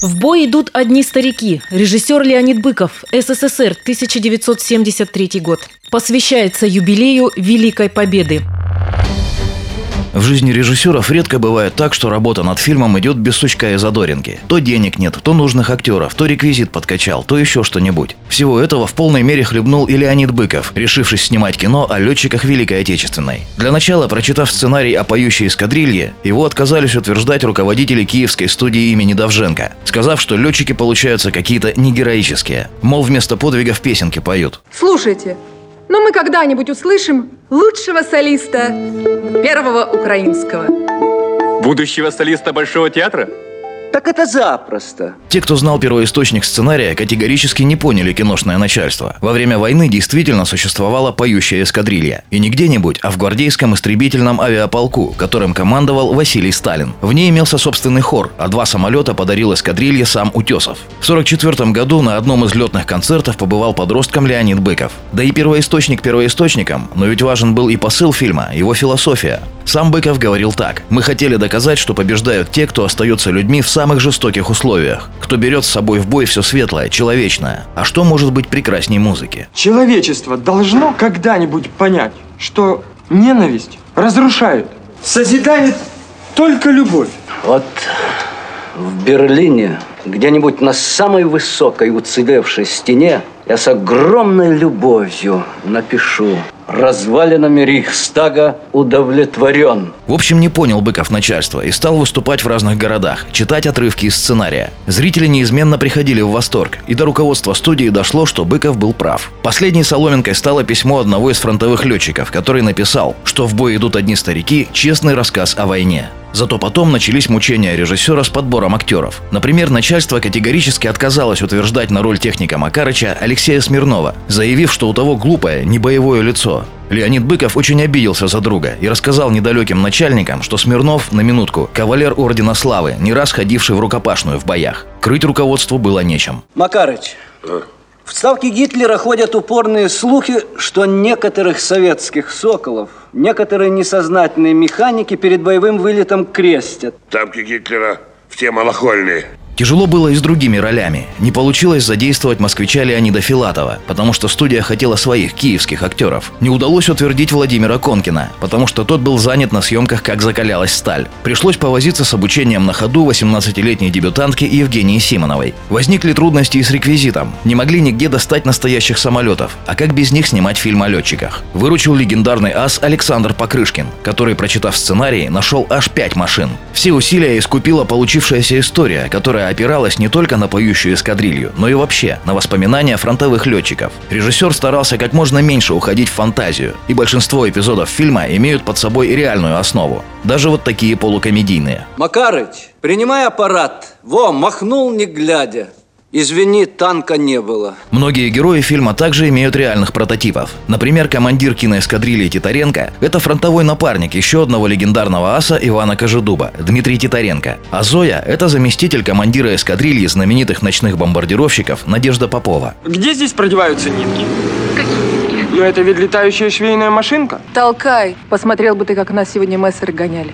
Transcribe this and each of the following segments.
В бой идут одни старики. Режиссер Леонид Быков, СССР, 1973 год. Посвящается юбилею Великой Победы. В жизни режиссеров редко бывает так, что работа над фильмом идет без сучка и задоринки. То денег нет, то нужных актеров, то реквизит подкачал, то еще что-нибудь. Всего этого в полной мере хлебнул и Леонид Быков, решившись снимать кино о летчиках Великой Отечественной. Для начала, прочитав сценарий о поющей эскадрилье, его отказались утверждать руководители киевской студии имени Давженко, сказав, что летчики получаются какие-то негероические. Мол, вместо подвигов песенки поют. Слушайте, но мы когда-нибудь услышим лучшего солиста первого украинского. Будущего солиста Большого театра? Так это запросто. Те, кто знал первоисточник сценария, категорически не поняли киношное начальство. Во время войны действительно существовала поющая эскадрилья. И не где-нибудь, а в гвардейском истребительном авиаполку, которым командовал Василий Сталин. В ней имелся собственный хор, а два самолета подарил эскадрилье сам Утесов. В 1944 году на одном из летных концертов побывал подростком Леонид Быков. Да и первоисточник первоисточником, но ведь важен был и посыл фильма, его философия. Сам Быков говорил так. «Мы хотели доказать, что побеждают те, кто остается людьми в самых жестоких условиях, кто берет с собой в бой все светлое, человечное. А что может быть прекрасней музыки? Человечество должно когда-нибудь понять, что ненависть разрушает, созидает только любовь. Вот в Берлине, где-нибудь на самой высокой уцелевшей стене, я с огромной любовью напишу развалинами Рейхстага удовлетворен. В общем, не понял Быков начальство и стал выступать в разных городах, читать отрывки из сценария. Зрители неизменно приходили в восторг, и до руководства студии дошло, что Быков был прав. Последней соломинкой стало письмо одного из фронтовых летчиков, который написал, что в бой идут одни старики, честный рассказ о войне. Зато потом начались мучения режиссера с подбором актеров. Например, начальство категорически отказалось утверждать на роль техника Макарыча Алексея Смирнова, заявив, что у того глупое, не боевое лицо. Леонид Быков очень обиделся за друга и рассказал недалеким начальникам, что Смирнов, на минутку, кавалер Ордена Славы, не раз ходивший в рукопашную в боях. Крыть руководству было нечем. Макарыч, в ставке Гитлера ходят упорные слухи, что некоторых советских соколов, некоторые несознательные механики перед боевым вылетом крестят. Ставки Гитлера в те малохольные. Тяжело было и с другими ролями. Не получилось задействовать москвича Леонида Филатова, потому что студия хотела своих киевских актеров. Не удалось утвердить Владимира Конкина, потому что тот был занят на съемках «Как закалялась сталь». Пришлось повозиться с обучением на ходу 18-летней дебютантки Евгении Симоновой. Возникли трудности и с реквизитом. Не могли нигде достать настоящих самолетов. А как без них снимать фильм о летчиках? Выручил легендарный ас Александр Покрышкин, который, прочитав сценарий, нашел аж пять машин. Все усилия искупила получившаяся история, которая опиралась не только на поющую эскадрилью, но и вообще на воспоминания фронтовых летчиков. Режиссер старался как можно меньше уходить в фантазию, и большинство эпизодов фильма имеют под собой реальную основу. Даже вот такие полукомедийные. Макарыч, принимай аппарат. Во, махнул не глядя. Извини, танка не было. Многие герои фильма также имеют реальных прототипов. Например, командир киноэскадрильи Титаренко – это фронтовой напарник еще одного легендарного аса Ивана Кожедуба – Дмитрий Титаренко. А Зоя – это заместитель командира эскадрильи знаменитых ночных бомбардировщиков Надежда Попова. Где здесь продеваются нитки? Ну это ведь летающая швейная машинка. Толкай. Посмотрел бы ты, как нас сегодня мессеры гоняли.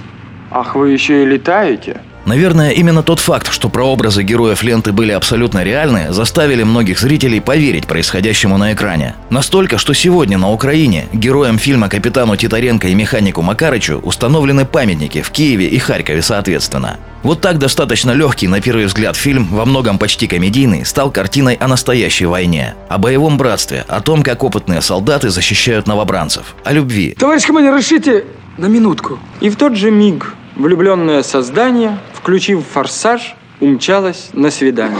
Ах, вы еще и летаете? Наверное, именно тот факт, что прообразы героев ленты были абсолютно реальны, заставили многих зрителей поверить происходящему на экране. Настолько, что сегодня на Украине героям фильма «Капитану Титаренко» и механику Макарычу установлены памятники в Киеве и Харькове соответственно. Вот так достаточно легкий, на первый взгляд, фильм, во многом почти комедийный, стал картиной о настоящей войне, о боевом братстве, о том, как опытные солдаты защищают новобранцев, о любви. Товарищ командир, решите на минутку. И в тот же миг влюбленное создание, включив форсаж, умчалось на свидание.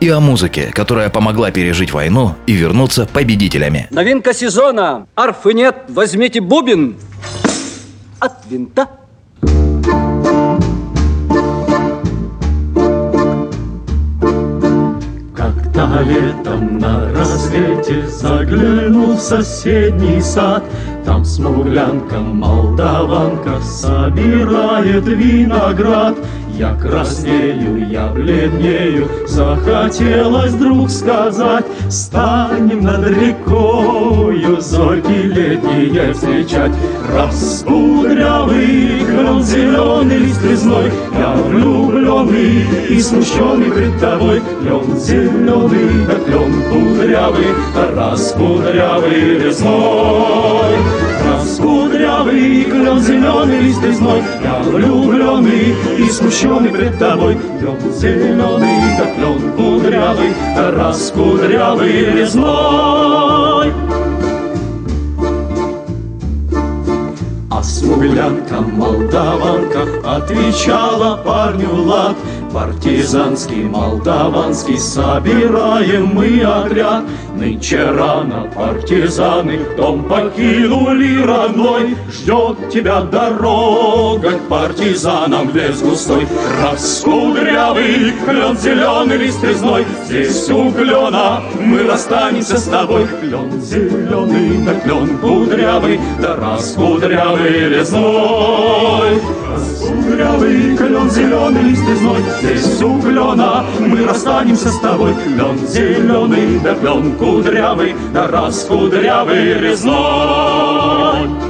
И о музыке, которая помогла пережить войну и вернуться победителями. Новинка сезона. Арфы нет, возьмите бубен. От винта. Я летом на рассвете загляну в соседний сад, Там смуглянка, молдаванка собирает виноград. Я краснею, я бледнею, захотелось вдруг сказать, Станем над рекою зорьки летние встречать. Раскудрявый клен зеленый лист резной, Я влюбленный и смущенный пред тобой. Клен зеленый, да клен кудрявый, раскудрявый резной. Раскудрявый клен зеленый лист резной, Я влюбленный и смущенный пред тобой. Клен зеленый, да клен кудрявый, раскудрявый резной. А смуглянка, молдаванка отвечала парню лад Партизанский, молдаванский, собираем мы отряд. Нынче рано партизаны дом покинули родной. Ждет тебя дорога к партизанам в лес густой. Раскудрявый клен зеленый лист резной. Здесь у клена мы расстанемся с тобой. Клен зеленый, да клен кудрявый, да раскудрявый лесной. Раскудрявый клен зеленый лист резной Здесь у клена мы расстанемся с тобой. Клен зеленый, да клен кудрявый, да раскудрявый резной